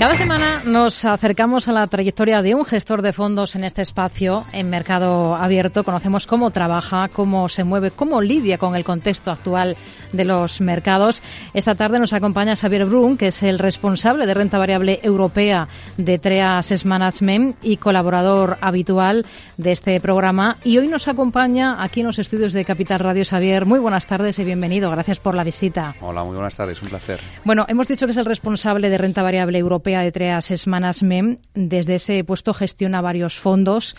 Cada semana nos acercamos a la trayectoria de un gestor de fondos en este espacio, en Mercado Abierto. Conocemos cómo trabaja, cómo se mueve, cómo lidia con el contexto actual de los mercados. Esta tarde nos acompaña Xavier Brun, que es el responsable de renta variable europea de TREA Asset Management y colaborador habitual de este programa. Y hoy nos acompaña aquí en los estudios de Capital Radio Xavier. Muy buenas tardes y bienvenido. Gracias por la visita. Hola, muy buenas tardes. Un placer. Bueno, hemos dicho que es el responsable de renta variable europea de Treas Management. Desde ese puesto gestiona varios fondos,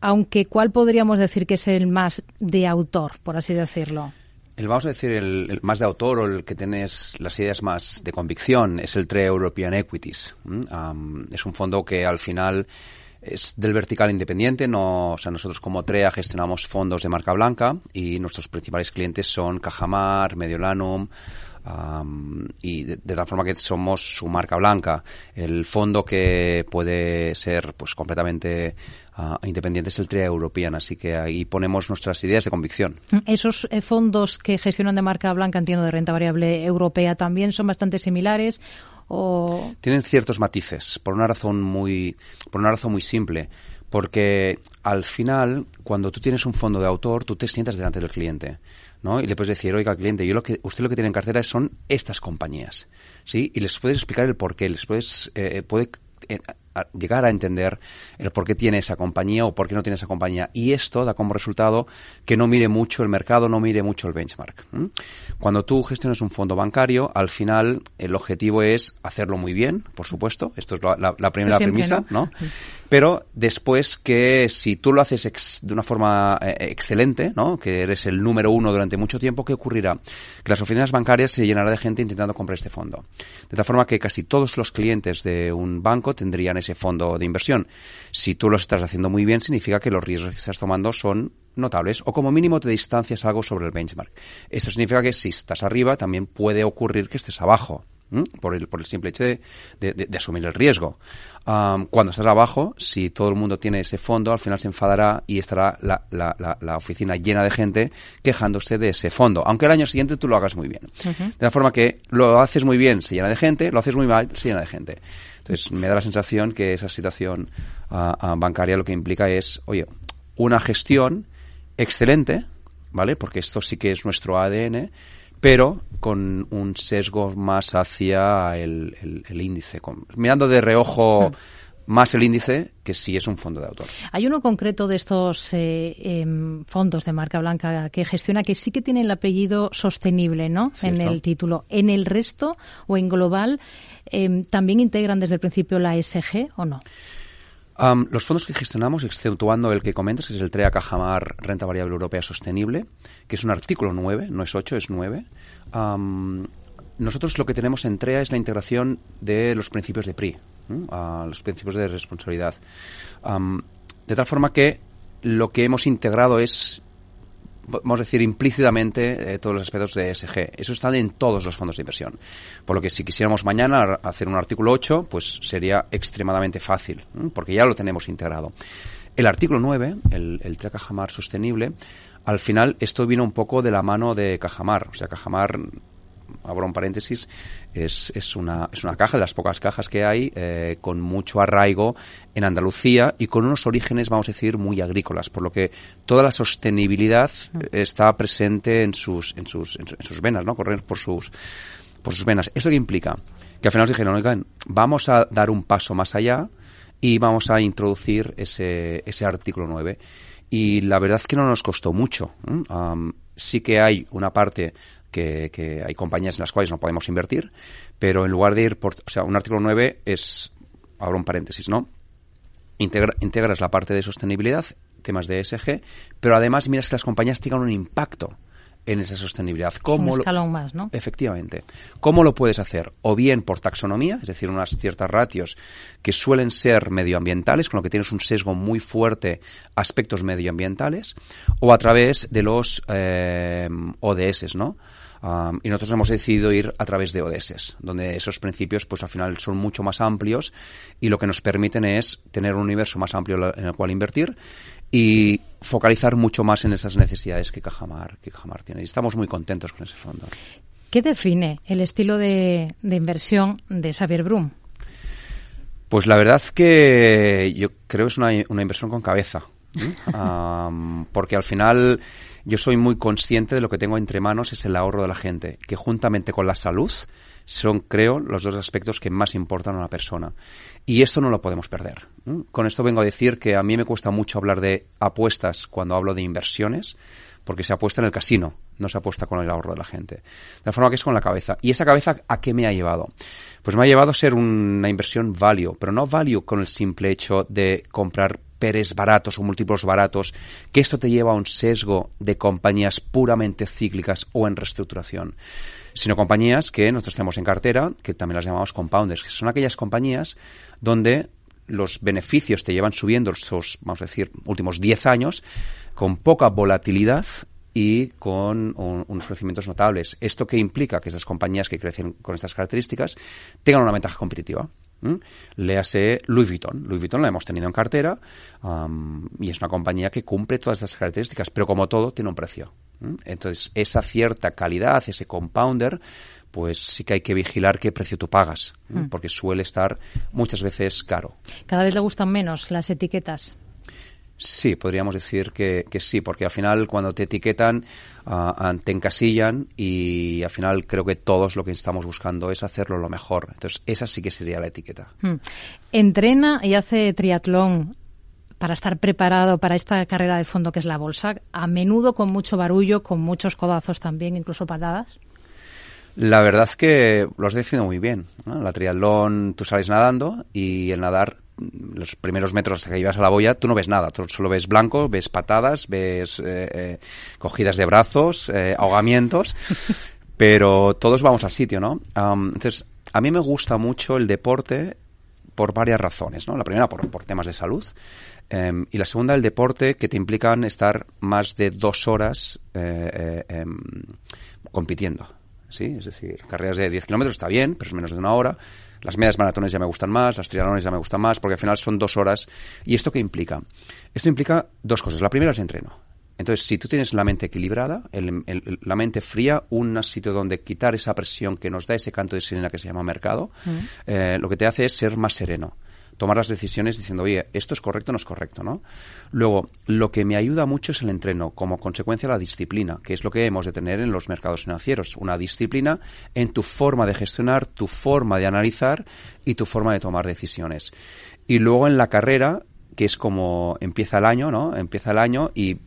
aunque ¿cuál podríamos decir que es el más de autor, por así decirlo? El, vamos a decir, el, más de autor o el que tienes las ideas más de convicción es el TRE European Equities. es un fondo que al final es del vertical independiente, no, nosotros como TREA gestionamos fondos de marca blanca y nuestros principales clientes son Cajamar, Mediolanum, y de, tal forma que somos su marca blanca. El fondo que puede ser pues completamente uh, independiente es el TRIA European, así que ahí ponemos nuestras ideas de convicción. Esos eh, fondos que gestionan de marca blanca, entiendo, de renta variable europea, también son bastante similares. O... Tienen ciertos matices, por una razón muy, por una razón muy simple porque al final, cuando tú tienes un fondo de autor, tú te sientas delante del cliente. ¿No? Y le puedes decir, oiga, cliente, yo lo que, usted lo que tiene en cartera son estas compañías, ¿sí? Y les puedes explicar el porqué, les puedes, eh, puede eh, llegar a entender el por qué tiene esa compañía o por qué no tiene esa compañía. Y esto da como resultado que no mire mucho el mercado, no mire mucho el benchmark. Cuando tú gestionas un fondo bancario, al final el objetivo es hacerlo muy bien, por supuesto. Esto es la, primera premisa, ¿no? Pero después que si tú lo haces de una forma eh, excelente, ¿no? Que eres el número uno durante mucho tiempo, ¿qué ocurrirá? Que las oficinas bancarias se llenarán de gente intentando comprar este fondo. De tal forma que casi todos los clientes de un banco tendrían ese fondo de inversión. Si tú lo estás haciendo muy bien, significa que los riesgos que estás tomando son notables o como mínimo te distancias algo sobre el benchmark. Esto significa que si estás arriba, también puede ocurrir que estés abajo. Por, el, por el simple hecho de, asumir el riesgo. cuando estás abajo, si todo el mundo tiene ese fondo, al final se enfadará y estará la, la, la, oficina llena de gente quejándose de ese fondo, aunque el año siguiente tú lo hagas muy bien. De la forma que lo haces muy bien, se llena de gente, lo haces muy mal, se llena de gente. Entonces, me da la sensación que esa situación ah, bancaria lo que implica es, oye, una gestión excelente, ¿vale? Porque esto sí que es nuestro ADN, pero con un sesgo más hacia el, índice, mirando de reojo. más el índice que si es un fondo de autor. Hay uno concreto de estos eh, em, fondos de marca blanca que gestiona que sí que tiene el apellido sostenible, ¿no? En el título. En el resto o en global Em, ¿también integran desde el principio la ESG o no? Los fondos que gestionamos, exceptuando el que comentas, que es el TREA Cajamar Renta Variable Europea Sostenible, que es un artículo 9, no es 8, es 9. nosotros lo que tenemos en TREA es la integración de los principios de PRI, los principios de responsabilidad. de tal forma que lo que hemos integrado es vamos a decir, implícitamente eh, todos los aspectos de ESG. Eso está en todos los fondos de inversión. Por lo que si quisiéramos mañana hacer un artículo 8, pues sería extremadamente fácil, porque ya lo tenemos integrado. El artículo 9, el, el Cajamar sostenible, al final esto vino un poco de la mano de Cajamar. O sea, Cajamar abro un paréntesis, es, es, una, es una caja de las pocas cajas que hay eh, con mucho arraigo en Andalucía y con unos orígenes, vamos a decir, muy agrícolas, por lo que toda la sostenibilidad mm. está presente en sus, en sus, en sus venas, ¿no? Correr por sus, por sus venas. ¿Esto qué implica? Que al final nos dijeron, oigan, vamos a dar un paso más allá y vamos a introducir ese, ese artículo 9. Y la verdad es que no nos costó mucho. sí que hay una parte que, hay compañías en las cuales no podemos invertir, pero en lugar de ir por, o sea, un artículo 9 es, abro un paréntesis, ¿no? integras la parte de sostenibilidad, temas de ESG, pero además miras que las compañías tengan un impacto en esa sostenibilidad. ¿Cómo un escalón más, ¿no? Efectivamente. ¿Cómo lo puedes hacer? O bien por taxonomía, es decir, unas ciertas ratios que suelen ser medioambientales, con lo que tienes un sesgo muy fuerte aspectos medioambientales, o a través de los eh, ODS, ¿no? y nosotros hemos decidido ir a través de ODS, donde esos principios, pues al final son mucho más amplios y lo que nos permiten es tener un universo más amplio en el cual invertir y focalizar mucho más en esas necesidades que Cajamar, que Cajamar tiene. Y estamos muy contentos con ese fondo. ¿Qué define el estilo de, inversión de Xavier Brum? Pues la verdad que yo creo que es una, una inversión con cabeza. porque al final yo soy muy consciente de lo que tengo entre manos es el ahorro de la gente, que juntamente con la salud son, creo, los dos aspectos que más importan a una persona. Y esto no lo podemos perder. Con esto vengo a decir que a mí me cuesta mucho hablar de apuestas cuando hablo de inversiones, porque se apuesta en el casino, no se apuesta con el ahorro de la gente. De la forma que es con la cabeza. ¿Y esa cabeza a qué me ha llevado? Pues me ha llevado a ser una inversión value, pero no value con el simple hecho de comprar peres baratos o múltiplos baratos, que esto te lleva a un sesgo de compañías puramente cíclicas o en reestructuración, sino compañías que nosotros tenemos en cartera, que también las llamamos compounders, que son aquellas compañías donde los beneficios te llevan subiendo estos, vamos a decir, últimos 10 años, con poca volatilidad y con unos crecimientos notables. ¿Esto qué implica? Que esas compañías que crecen con estas características tengan una ventaja competitiva. Léase Louis Vuitton. Louis Vuitton la hemos tenido en cartera y es una compañía que cumple todas estas características, pero como todo, tiene un precio. Entonces, esa cierta calidad, ese compounder, pues sí que hay que vigilar qué precio tú pagas, hmm. porque suele estar muchas veces caro. Cada vez le gustan menos las etiquetas. Sí, podríamos decir que, sí, porque al final cuando te etiquetan uh, te encasillan y al final creo que todos lo que estamos buscando es hacerlo lo mejor. Entonces esa sí que sería la etiqueta. Hmm. Entrena y hace triatlón para estar preparado para esta carrera de fondo que es la bolsa, a menudo con mucho barullo, con muchos codazos también, incluso patadas. La verdad que lo has definido muy bien. La triatlón, tú sales nadando y el nadar, los primeros metros que ibas a la boya, tú no ves nada. Tú solo ves blanco, ves patadas, ves eh, eh, cogidas de brazos, eh, ahogamientos. pero todos vamos al sitio, ¿no? entonces, a mí me gusta mucho el deporte por varias razones, ¿no? La primera, por, por temas de salud. Em, y la segunda, el deporte que te implican estar más de dos horas em, compitiendo. ¿sí? Es decir, carreras de 10 kilómetros está bien, pero es menos de una hora. Las medias maratones ya me gustan más, las triatlones ya me gustan más, porque al final son dos horas. ¿Y esto qué implica? Esto implica dos cosas. La primera es el entreno. Entonces, si tú tienes la mente equilibrada, la mente fría, un sitio donde quitar esa presión que nos da ese canto de sirena que se llama mercado, mm. eh, lo que te hace es ser más sereno tomar las decisiones diciendo, oye, esto es correcto o no es correcto, ¿no? Luego, lo que me ayuda mucho es el entreno, como consecuencia la disciplina, que es lo que hemos de tener en los mercados financieros, una disciplina en tu forma de gestionar, tu forma de analizar y tu forma de tomar decisiones. Y luego en la carrera, que es como empieza el año, ¿no? Empieza el año y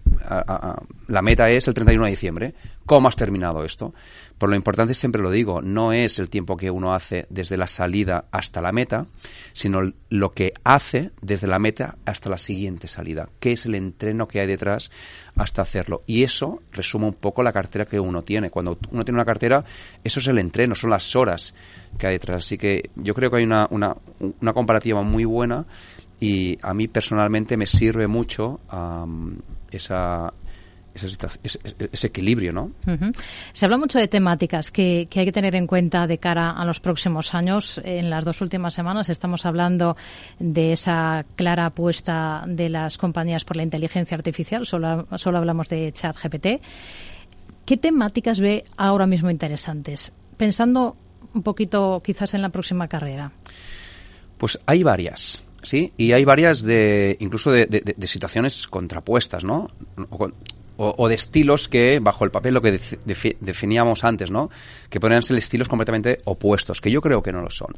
la meta es el 31 de diciembre. ¿Cómo has terminado esto? Por lo importante, siempre lo digo, no es el tiempo que uno hace desde la salida hasta la meta, sino lo que hace desde la meta hasta la siguiente salida. ¿Qué es el entreno que hay detrás hasta hacerlo? Y eso resume un poco la cartera que uno tiene. Cuando uno tiene una cartera, eso es el entreno, son las horas que hay detrás. Así que yo creo que hay una, una, una comparativa muy buena y a mí personalmente me sirve mucho esa, ese, equilibrio, ¿no? Se habla mucho de temáticas que, hay que tener en cuenta de cara a los próximos años. En las dos últimas semanas estamos hablando de esa clara apuesta de las compañías por la inteligencia artificial. Solo, solo hablamos de ChatGPT. ¿Qué temáticas ve ahora mismo interesantes? Pensando un poquito quizás en la próxima carrera. Pues hay varias. Sí, y hay varias de, incluso de, de, situaciones contrapuestas, ¿no? O, de estilos que, bajo el papel, lo que definíamos antes, ¿no? Que podrían ser estilos completamente opuestos, que yo creo que no lo son.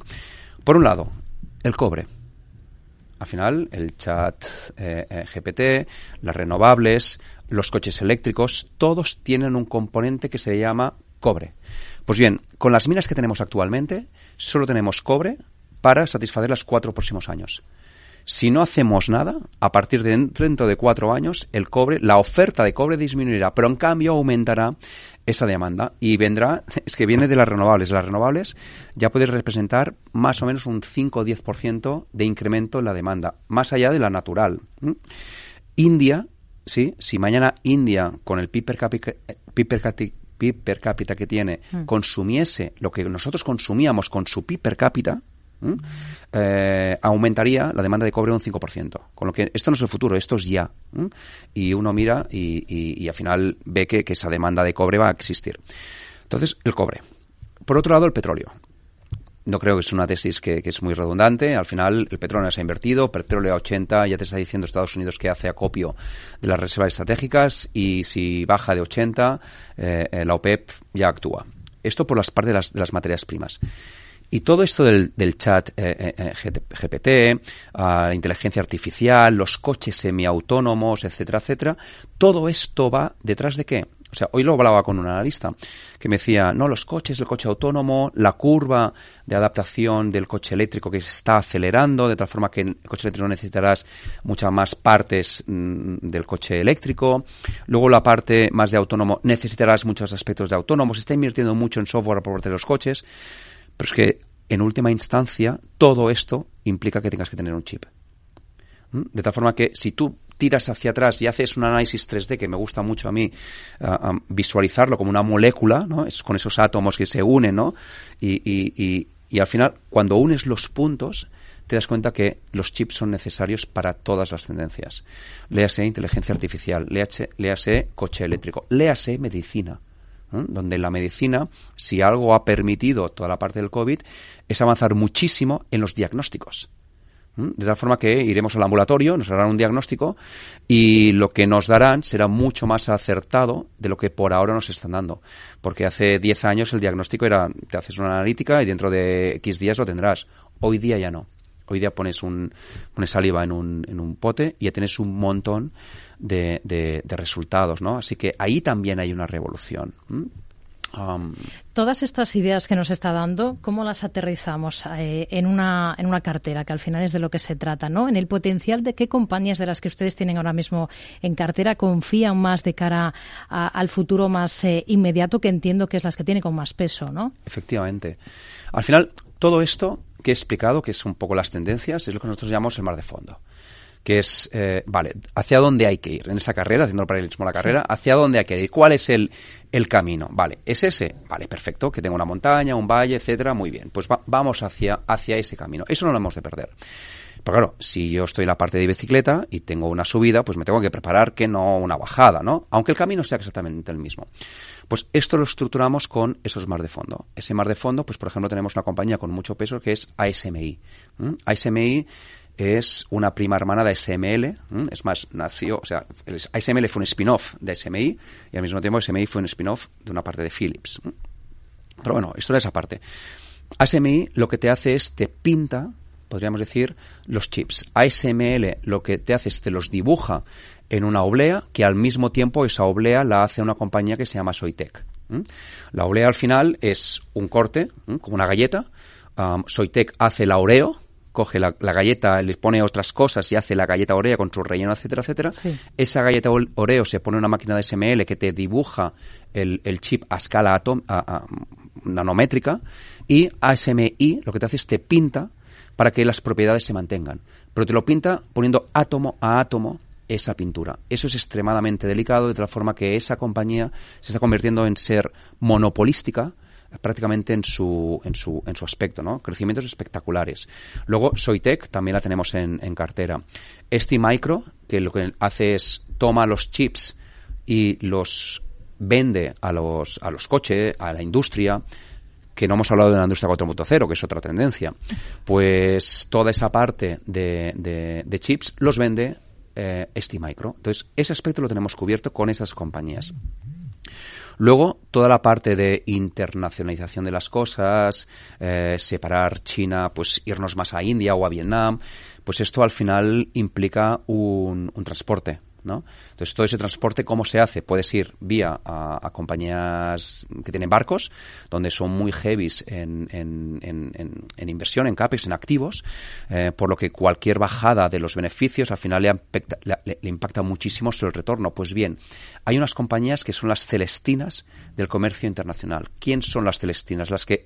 Por un lado, el cobre. Al final, el chat eh, eh, GPT, las renovables, los coches eléctricos, todos tienen un componente que se llama cobre. Pues bien, con las minas que tenemos actualmente, solo tenemos cobre para satisfacer los cuatro próximos años. Si no hacemos nada, a partir de dentro de cuatro años, el cobre, la oferta de cobre disminuirá, pero en cambio aumentará esa demanda y vendrá, es que viene de las renovables. Las renovables ya pueden representar más o menos un 5 o 10% de incremento en la demanda, más allá de la natural. India, sí, si mañana India con el PIB per cápita, per cápita que tiene mm. consumiese lo que nosotros consumíamos con su PIB per cápita, eh, aumentaría la demanda de cobre un 5%. Con lo que esto no es el futuro, esto es ya. Y uno mira y, al final ve que, esa demanda de cobre va a existir. Entonces, el cobre. Por otro lado, el petróleo. no creo que es una tesis que, es muy redundante. Al final, el petróleo se ha invertido, petróleo a 80, ya te está diciendo Estados Unidos que hace acopio de las reservas estratégicas y si baja de 80, eh, eh, la OPEP ya actúa. Esto por las partes de las, de las materias primas. Y todo esto del, chat eh, eh, eh GPT, ah, la inteligencia artificial, los coches semiautónomos, etcétera, etcétera, todo esto va detrás de qué? O sea, hoy lo hablaba con un analista que me decía, no, los coches, el coche autónomo, la curva de adaptación del coche eléctrico que se está acelerando, de tal forma que el coche eléctrico necesitarás muchas más partes mm, del coche eléctrico. Luego la parte más de autónomo, necesitarás muchos aspectos de autónomo. Se está invirtiendo mucho en software por parte de los coches. Pero es que, en última instancia, todo esto implica que tengas que tener un chip. ¿Mm? De tal forma que si tú tiras hacia atrás y haces un análisis 3D que me gusta mucho a mí visualizarlo como una molécula, ¿no? Es con esos átomos que se unen, ¿no? Y, al final, cuando unes los puntos, te das cuenta que los chips son necesarios para todas las tendencias. Léase inteligencia artificial, léase coche eléctrico, léase medicina donde la medicina, si algo ha permitido toda la parte del COVID, es avanzar muchísimo en los diagnósticos. De tal forma que iremos al ambulatorio, nos harán un diagnóstico y lo que nos darán será mucho más acertado de lo que por ahora nos están dando. Porque hace 10 años el diagnóstico era, te haces una analítica y dentro de X días lo tendrás. Hoy día ya no. Hoy día pones, un, pones saliva en un, en un pote y ya tienes un montón de, de, resultados, ¿no? Así que ahí también hay una revolución. Um, Todas estas ideas que nos está dando, ¿cómo las aterrizamos eh, en, una, en una cartera, que al final es de lo que se trata, ¿no? En el potencial de qué compañías de las que ustedes tienen ahora mismo en cartera confían más de cara al futuro más eh, inmediato, que entiendo que es las que tienen con más peso, ¿no? Efectivamente. Al final, todo esto que he explicado, que es un poco las tendencias, es lo que nosotros llamamos el mar de fondo que es, eh, vale, ¿hacia dónde hay que ir en esa carrera, haciendo el paralelismo a la carrera? ¿Hacia dónde hay que ir? ¿Cuál es el, el camino? Vale, ¿es ese? Vale, perfecto, que tengo una montaña, un valle, etcétera, muy bien. Pues vamos hacia, hacia ese camino. Eso no lo hemos de perder. Pero claro, si yo estoy en la parte de bicicleta y tengo una subida, pues me tengo que preparar que no una bajada, ¿no? Aunque el camino sea exactamente el mismo. Pues esto lo estructuramos con esos mar de fondo. Ese mar de fondo, pues por ejemplo tenemos una compañía con mucho peso que es ASMI. ASMI es una prima hermana de SML. Es más, nació, o sea, ASML fue un spin-off de SMI y al mismo tiempo SMI fue un spin-off de una parte de Philips. Pero bueno, esto es esa parte. ASMI lo que te hace es te pinta, podríamos decir, los chips. ASML lo que te hace es te los dibuja en una oblea que al mismo tiempo esa oblea la hace una compañía que se llama Soitec. La oblea al final es un corte, como una galleta. Soitec hace la oreo, coge la, galleta, le pone otras cosas y hace la galleta Oreo con su relleno, etcétera, etcétera. Esa galleta Oreo se pone en una máquina de SML que te dibuja el, chip a escala atom, a, nanométrica y ASMI lo que te hace es te pinta para que las propiedades se mantengan. Pero te lo pinta poniendo átomo a átomo esa pintura. Eso es extremadamente delicado, de tal forma que esa compañía se está convirtiendo en ser monopolística prácticamente en su, en su, en su aspecto, ¿no? Crecimientos espectaculares. Luego, Soitec también la tenemos en, en cartera. Este Micro, que lo que hace es toma los chips y los vende a los, a los coches, a la industria, que no hemos hablado de la industria 4.0, que es otra tendencia, pues toda esa parte de, chips los vende eh, Micro. Entonces, ese aspecto lo tenemos cubierto con esas compañías. Luego, toda la parte de internacionalización de las cosas, eh, separar China, pues irnos más a India o a Vietnam, pues esto al final implica un, un transporte ¿no? Entonces, todo ese transporte, ¿cómo se hace? Puedes ir vía a, compañías que tienen barcos, donde son muy heavies en, en, inversión, en CAPEX, en activos, eh, por lo que cualquier bajada de los beneficios al final le, le, impacta muchísimo sobre el retorno. Pues bien, hay unas compañías que son las celestinas del comercio internacional. ¿Quién son las celestinas? Las que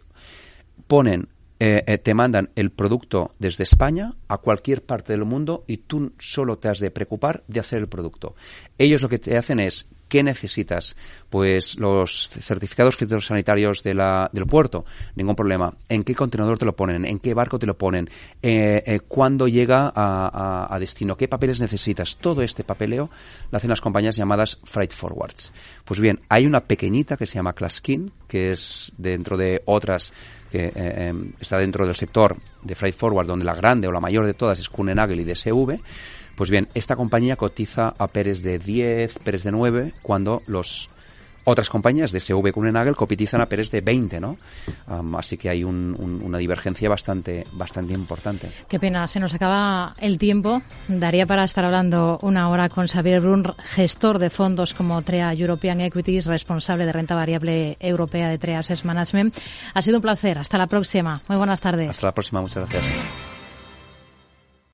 ponen eh, eh, te mandan el producto desde España a cualquier parte del mundo y tú solo te has de preocupar de hacer el producto. Ellos lo que te hacen es ¿Qué necesitas? Pues los certificados fitosanitarios del puerto, ningún problema. ¿En qué contenedor te lo ponen? ¿En qué barco te lo ponen? Eh, ¿Cuándo llega a, destino? ¿Qué papeles necesitas? Todo este papeleo lo hacen las compañías llamadas Freight Forwards. Pues bien, hay una pequeñita que se llama Claskin, que es dentro de otras que eh, em, está dentro del sector de freight forward, donde la grande o la mayor de todas es Kuehne+Nagel y DSV, pues bien, esta compañía cotiza a Pérez de 10, Pérez de 9, cuando los otras compañías de SV Kuehne+Nagel copitizan a Pérez de 20, ¿no? así que hay una divergencia bastante, bastante importante. Qué pena, se nos acaba el tiempo. Daría para estar hablando una hora con Xavier Brun, gestor de fondos como TREA European Equities, responsable de renta variable europea de TREA Asset Management. Ha sido un placer. Hasta la próxima. Muy buenas tardes. Hasta la próxima. Muchas gracias.